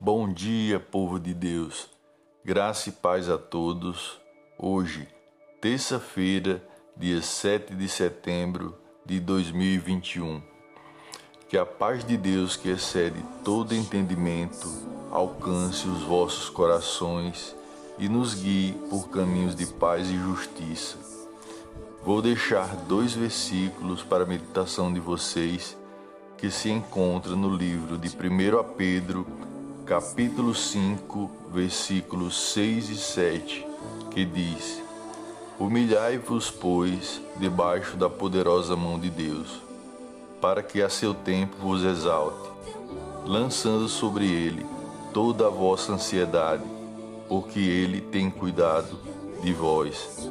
Bom dia, povo de Deus. Graça e paz a todos. Hoje, terça-feira, dia 7 de setembro de 2021. Que a paz de Deus, que excede todo entendimento, alcance os vossos corações e nos guie por caminhos de paz e justiça. Vou deixar dois versículos para a meditação de vocês que se encontra no livro de 1 Pedro capítulo 5, versículos 6 e 7, que diz: Humilhai-vos, pois, debaixo da poderosa mão de Deus, para que a seu tempo vos exalte, lançando sobre ele toda a vossa ansiedade, porque ele tem cuidado de vós.